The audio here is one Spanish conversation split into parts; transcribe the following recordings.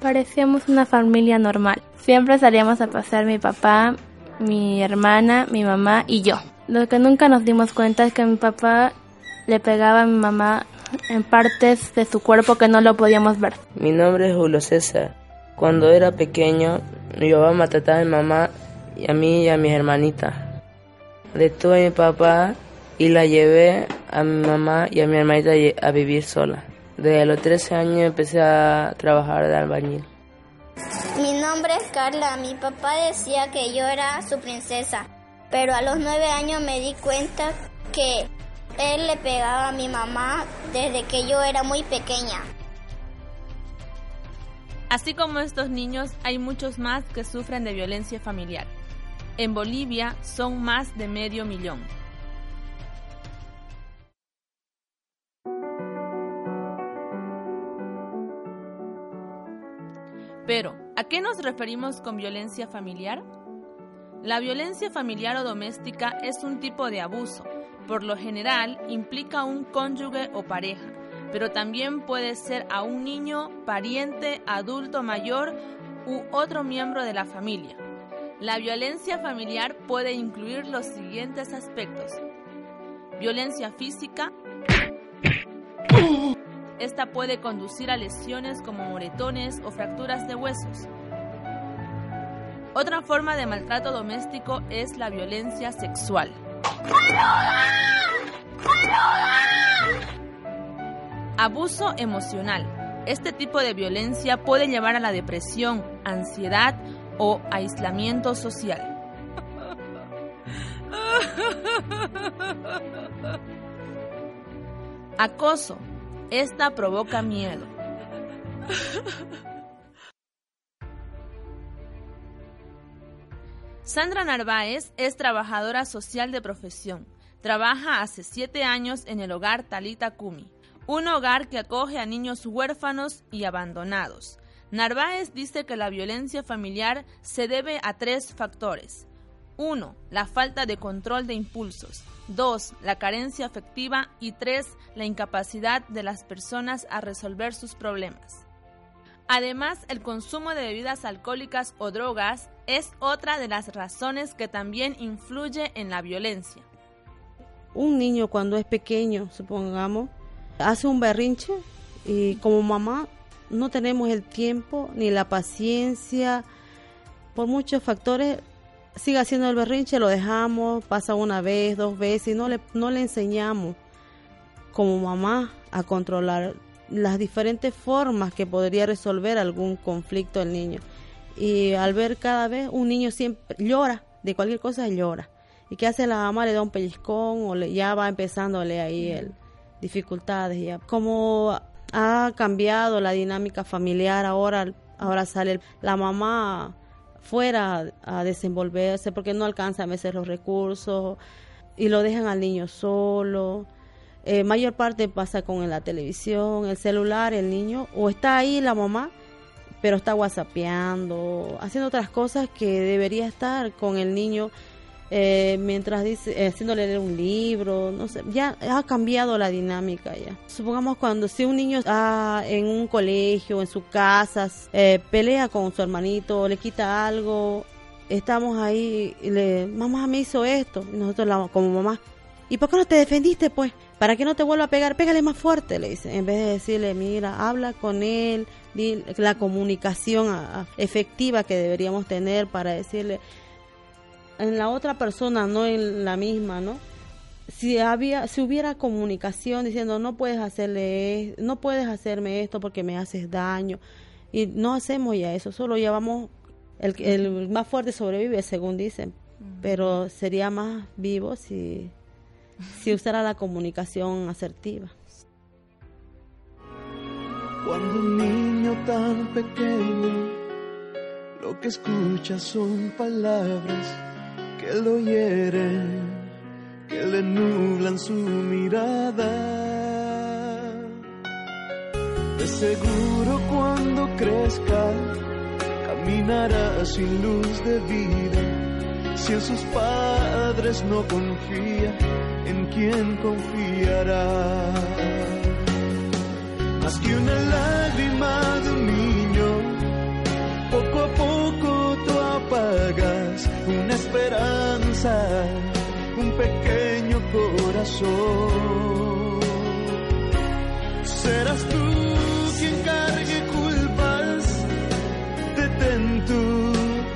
Parecíamos una familia normal. Siempre salíamos a pasar mi papá, mi hermana, mi mamá y yo. Lo que nunca nos dimos cuenta es que mi papá le pegaba a mi mamá en partes de su cuerpo que no lo podíamos ver. Mi nombre es Julio César. Cuando era pequeño, mi papá maltrataba a mi mamá y a mí y a mis hermanitas. Detuve a mi papá y la llevé a mi mamá y a mi hermanita a vivir sola. Desde los 13 años empecé a trabajar de albañil. Mi nombre es Carla. Mi papá decía que yo era su princesa, pero a los 9 años me di cuenta que él le pegaba a mi mamá desde que yo era muy pequeña. Así como estos niños, hay muchos más que sufren de violencia familiar. En Bolivia son más de medio millón. Pero, ¿a qué nos referimos con violencia familiar? La violencia familiar o doméstica es un tipo de abuso. Por lo general, implica un cónyuge o pareja, pero también puede ser a un niño, pariente, adulto mayor u otro miembro de la familia. La violencia familiar puede incluir los siguientes aspectos. Violencia física, esta puede conducir a lesiones como moretones o fracturas de huesos. Otra forma de maltrato doméstico es la violencia sexual. Abuso emocional. Este tipo de violencia puede llevar a la depresión, ansiedad o aislamiento social. Acoso. Esta provoca miedo. Sandra Narváez es trabajadora social de profesión. Trabaja hace siete años en el hogar Talita Kumi, un hogar que acoge a niños huérfanos y abandonados. Narváez dice que la violencia familiar se debe a tres factores. 1. La falta de control de impulsos. 2. La carencia afectiva. Y 3. La incapacidad de las personas a resolver sus problemas. Además, el consumo de bebidas alcohólicas o drogas es otra de las razones que también influye en la violencia. Un niño cuando es pequeño, supongamos, hace un berrinche y como mamá no tenemos el tiempo ni la paciencia, por muchos factores sigue haciendo el berrinche, lo dejamos, pasa una vez, dos veces y no le, no le enseñamos como mamá a controlar las diferentes formas que podría resolver algún conflicto el niño. Y al ver cada vez un niño siempre llora, de cualquier cosa llora. ¿Y qué hace la mamá? Le da un pellizcón o le, ya va empezándole ahí el, dificultades. Ya. Como ha cambiado la dinámica familiar, ahora, ahora sale la mamá fuera a desenvolverse porque no alcanza a veces los recursos y lo dejan al niño solo. Eh, mayor parte pasa con la televisión, el celular, el niño, o está ahí la mamá, pero está whatsappeando, haciendo otras cosas que debería estar con el niño eh, mientras dice, haciéndole leer un libro, no sé, ya ha cambiado la dinámica ya. Supongamos cuando si un niño está en un colegio, en su casa, eh, pelea con su hermanito, le quita algo, estamos ahí y le, mamá me hizo esto, y nosotros como mamá, ¿y por qué no te defendiste pues? Para que no te vuelva a pegar, pégale más fuerte, le dice, en vez de decirle, mira, habla con él, la comunicación efectiva que deberíamos tener para decirle, en la otra persona, no en la misma, ¿no? Si había, si hubiera comunicación diciendo no puedes hacerle, no puedes hacerme esto porque me haces daño, y no hacemos ya eso, solo llevamos el, el más fuerte sobrevive, según dicen, pero sería más vivo si, si usara la comunicación asertiva. Cuando un niño tan pequeño, lo que escucha son palabras que lo hieren, que le nublan su mirada. De seguro cuando crezca, caminará sin luz de vida. Si en sus padres no confía, ¿en quién confiará? Más que una lágrima de un niño, poco a poco tú apagas una esperanza, un pequeño corazón. Serás tú quien cargue culpas, detén tu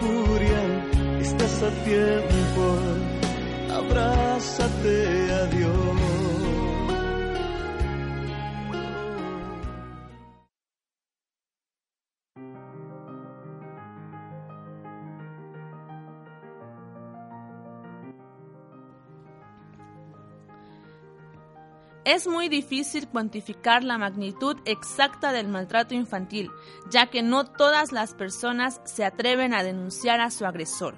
furia, estás a tiempo, abrázate Es muy difícil cuantificar la magnitud exacta del maltrato infantil, ya que no todas las personas se atreven a denunciar a su agresor.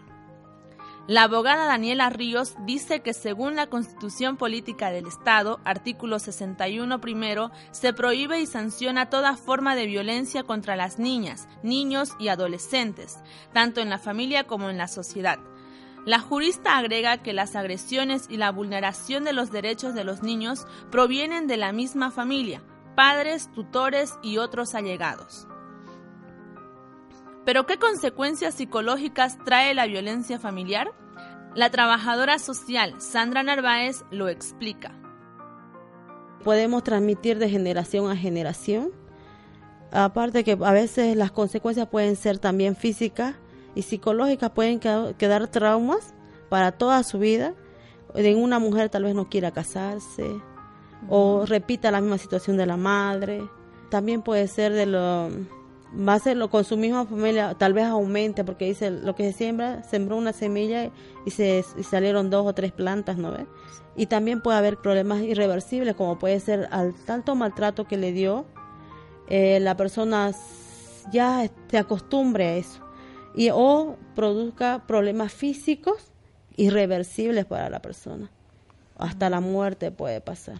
La abogada Daniela Ríos dice que según la Constitución Política del Estado, artículo 61 primero, se prohíbe y sanciona toda forma de violencia contra las niñas, niños y adolescentes, tanto en la familia como en la sociedad. La jurista agrega que las agresiones y la vulneración de los derechos de los niños provienen de la misma familia, padres, tutores y otros allegados. ¿Pero qué consecuencias psicológicas trae la violencia familiar? La trabajadora social Sandra Narváez lo explica. Podemos transmitir de generación a generación. Aparte que a veces las consecuencias pueden ser también físicas y psicológicas, pueden quedar traumas para toda su vida. En una mujer tal vez no quiera casarse o repita la misma situación de la madre. También puede ser de lo va a hacerlo con su misma familia, tal vez aumente, porque dice lo que se siembra, sembró una semilla y se y salieron dos o tres plantas, ¿no ves? Y también puede haber problemas irreversibles, como puede ser al tanto maltrato que le dio, eh, la persona ya se acostumbre a eso, y o produzca problemas físicos irreversibles para la persona. Hasta la muerte puede pasar.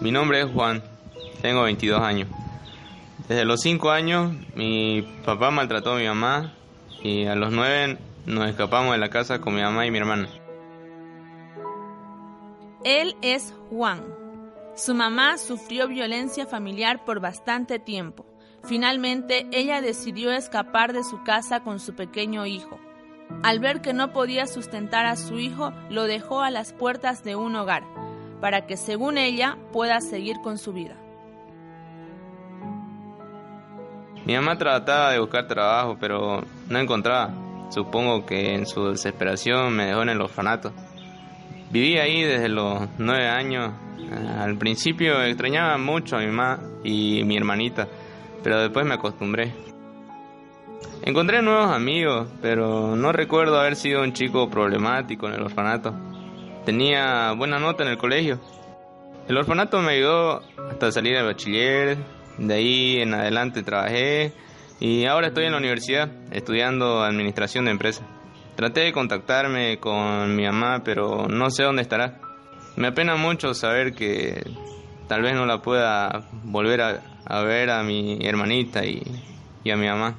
Mi nombre es Juan, tengo 22 años. Desde los 5 años mi papá maltrató a mi mamá y a los 9 nos escapamos de la casa con mi mamá y mi hermana. Él es Juan. Su mamá sufrió violencia familiar por bastante tiempo. Finalmente, ella decidió escapar de su casa con su pequeño hijo. Al ver que no podía sustentar a su hijo, lo dejó a las puertas de un hogar para que según ella pueda seguir con su vida. Mi mamá trataba de buscar trabajo, pero no encontraba. Supongo que en su desesperación me dejó en el orfanato. Viví ahí desde los nueve años. Al principio extrañaba mucho a mi mamá y mi hermanita, pero después me acostumbré. Encontré nuevos amigos, pero no recuerdo haber sido un chico problemático en el orfanato. Tenía buena nota en el colegio. El orfanato me ayudó hasta salir del bachiller, de ahí en adelante trabajé y ahora estoy en la universidad estudiando administración de empresas. Traté de contactarme con mi mamá, pero no sé dónde estará. Me apena mucho saber que tal vez no la pueda volver a, ver a mi hermanita y a mi mamá.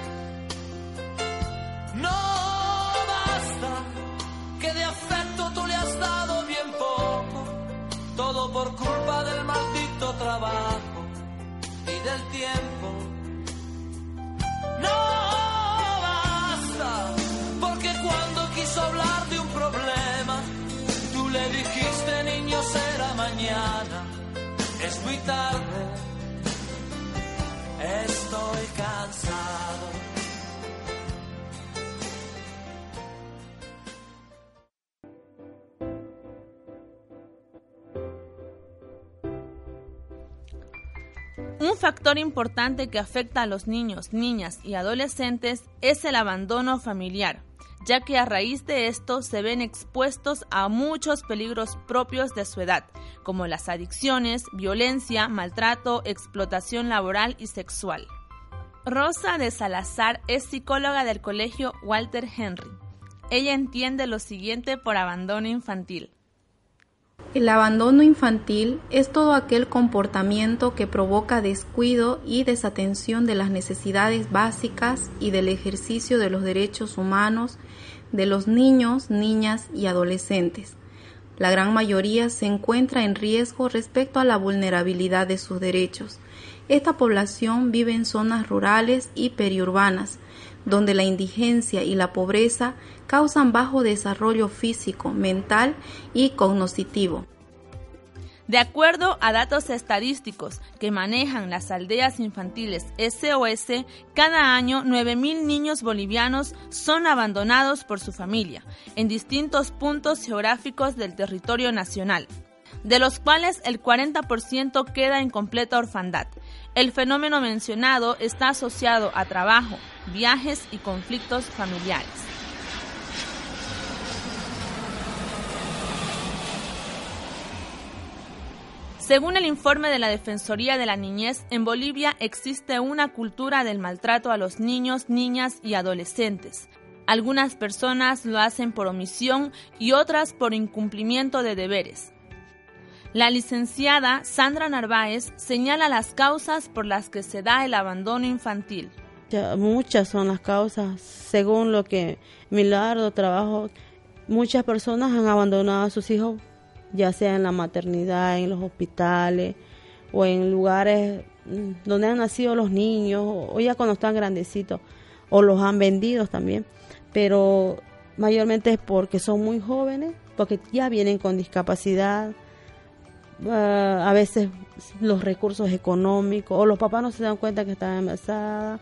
Un factor importante que afecta a los niños, niñas y adolescentes es el abandono familiar, ya que a raíz de esto se ven expuestos a muchos peligros propios de su edad, como las adicciones, violencia, maltrato, explotación laboral y sexual. Rosa de Salazar es psicóloga del colegio Walter Henry. Ella entiende lo siguiente por abandono infantil. El abandono infantil es todo aquel comportamiento que provoca descuido y desatención de las necesidades básicas y del ejercicio de los derechos humanos de los niños, niñas y adolescentes. La gran mayoría se encuentra en riesgo respecto a la vulnerabilidad de sus derechos. Esta población vive en zonas rurales y periurbanas, donde la indigencia y la pobreza causan bajo desarrollo físico, mental y cognoscitivo. De acuerdo a datos estadísticos que manejan las aldeas infantiles SOS, cada año 9.000 niños bolivianos son abandonados por su familia en distintos puntos geográficos del territorio nacional, de los cuales el 40% queda en completa orfandad. El fenómeno mencionado está asociado a trabajo, viajes y conflictos familiares. Según el informe de la Defensoría de la Niñez, en Bolivia existe una cultura del maltrato a los niños, niñas y adolescentes. Algunas personas lo hacen por omisión y otras por incumplimiento de deberes. La licenciada Sandra Narváez señala las causas por las que se da el abandono infantil. muchas son las causas, según lo que mi largo trabajo, muchas personas han abandonado a sus hijos, ya sea en la maternidad, en los hospitales o en lugares mm, donde han nacido los niños o ya cuando están grandecitos o los han vendido también, pero mayormente es porque son muy jóvenes, porque ya vienen con discapacidad, Ah, a veces los recursos económicos o los papás no se dan cuenta que están embarazadas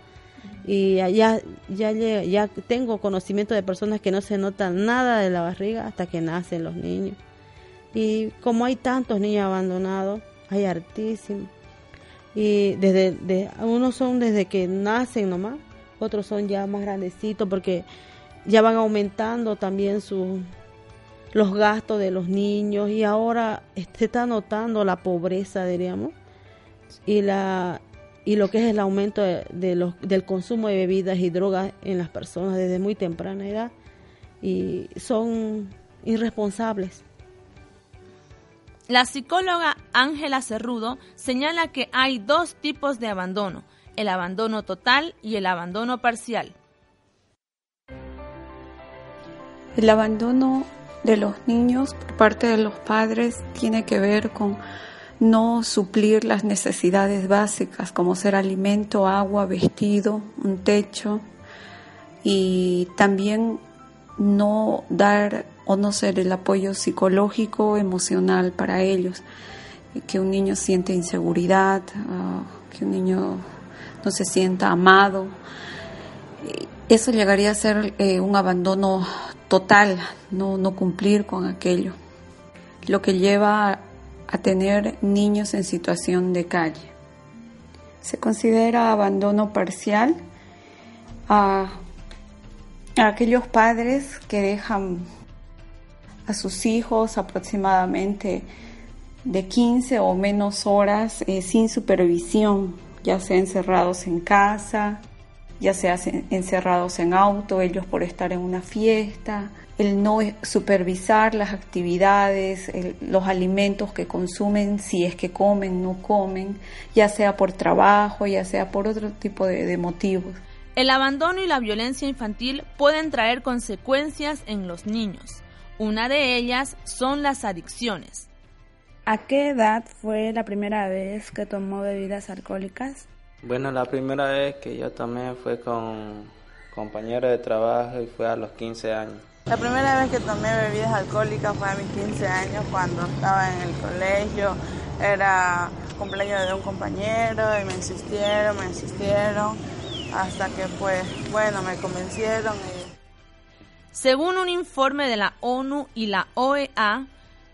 y ya, ya, ya tengo conocimiento de personas que no se notan nada de la barriga hasta que nacen los niños. Y como hay tantos niños abandonados, hay hartísimos. Y desde de, unos son desde que nacen nomás, otros son ya más grandecitos porque ya van aumentando también su, los gastos de los niños y ahora se está notando la pobreza, diríamos, y la y lo que es el aumento de, los, del consumo de bebidas y drogas en las personas desde muy temprana edad y son irresponsables. La psicóloga Ángela Cerrudo señala que hay dos tipos de abandono, el abandono total y el abandono parcial. El abandono de los niños por parte de los padres tiene que ver con no suplir las necesidades básicas como ser alimento, agua, vestido, un techo y también no dar o no ser el apoyo psicológico, emocional para ellos, que un niño siente inseguridad, ah, que un niño no se sienta amado. Eso llegaría a ser eh, un abandono total, no, no cumplir con aquello, lo que lleva a tener niños en situación de calle. Se considera abandono parcial a, aquellos padres que dejan a sus hijos aproximadamente de 15 o menos horas eh, sin supervisión, ya sea encerrados en casa, ya sea encerrados en auto, ellos por estar en una fiesta, el no supervisar las actividades, los alimentos que consumen, si es que comen, no comen, ya sea por trabajo, ya sea por otro tipo de, de motivos. El abandono y la violencia infantil pueden traer consecuencias en los niños. Una de ellas son las adicciones. ¿A qué edad fue la primera vez que tomó bebidas alcohólicas? Bueno, la primera vez que yo tomé fue con compañero de trabajo y fue a los 15 años. La primera vez que tomé bebidas alcohólicas fue a mis 15 años cuando estaba en el colegio. Era cumpleaños de un compañero y me insistieron, me insistieron hasta que pues bueno, me convencieron. Según un informe de la ONU y la OEA,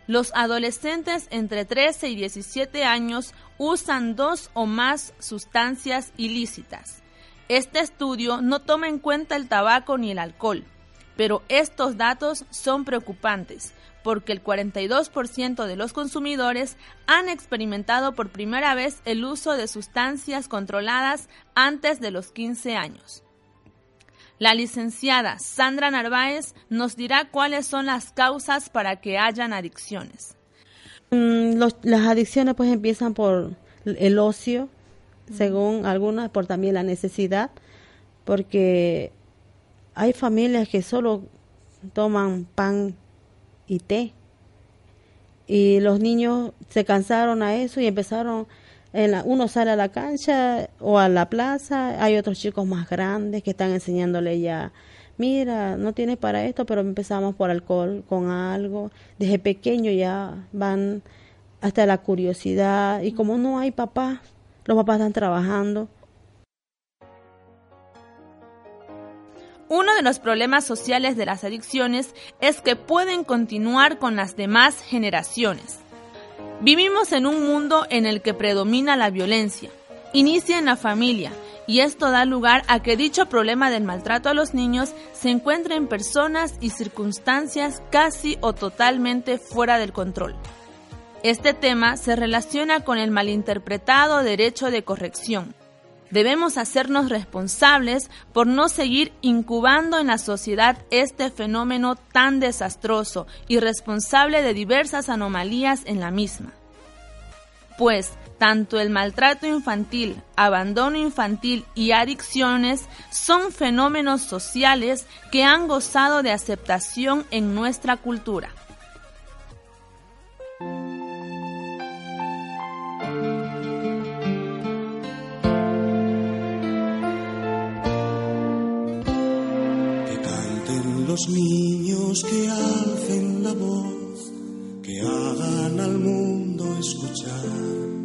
los adolescentes entre 13 y 17 años usan dos o más sustancias ilícitas. Este estudio no toma en cuenta el tabaco ni el alcohol, pero estos datos son preocupantes porque el 42% de los consumidores han experimentado por primera vez el uso de sustancias controladas antes de los 15 años. La licenciada Sandra Narváez nos dirá cuáles son las causas para que hayan adicciones. Mm, las adicciones pues empiezan por el ocio, según algunas, por también la necesidad, porque hay familias que solo toman pan y té. Y los niños se cansaron a eso y empezaron, en la, uno sale a la cancha o a la plaza, hay otros chicos más grandes que están enseñándole ya, mira, no tienes para esto, pero empezamos por alcohol con algo. Desde pequeño ya van hasta la curiosidad y como no hay papás, los papás están trabajando, Uno de los problemas sociales de las adicciones es que pueden continuar con las demás generaciones. Vivimos en un mundo en el que predomina la violencia. Inicia en la familia y esto da lugar a que dicho problema del maltrato a los niños se encuentre en personas y circunstancias casi o totalmente fuera del control. Este tema se relaciona con el malinterpretado derecho de corrección, Debemos hacernos responsables por no seguir incubando en la sociedad este fenómeno tan desastroso y responsable de diversas anomalías en la misma. Pues tanto el maltrato infantil, abandono infantil y adicciones son fenómenos sociales que han gozado de aceptación en nuestra cultura. los niños que alcen la voz, que hagan al mundo escuchar, que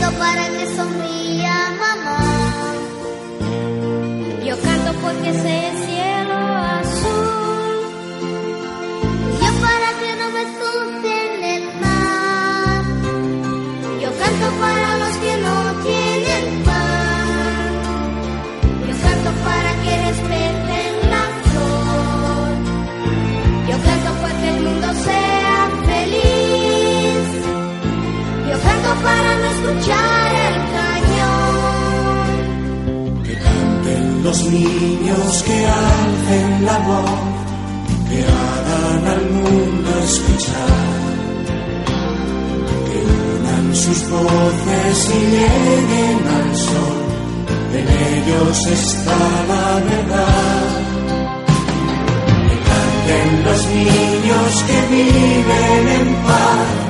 canto para que sonría mamá. Yo canto porque sé para escuchar el cañón. Que canten los niños, que alcen la voz, que hagan al mundo escuchar. Que unan sus voces y lleguen al sol, en ellos está la verdad. Que canten los niños que viven en paz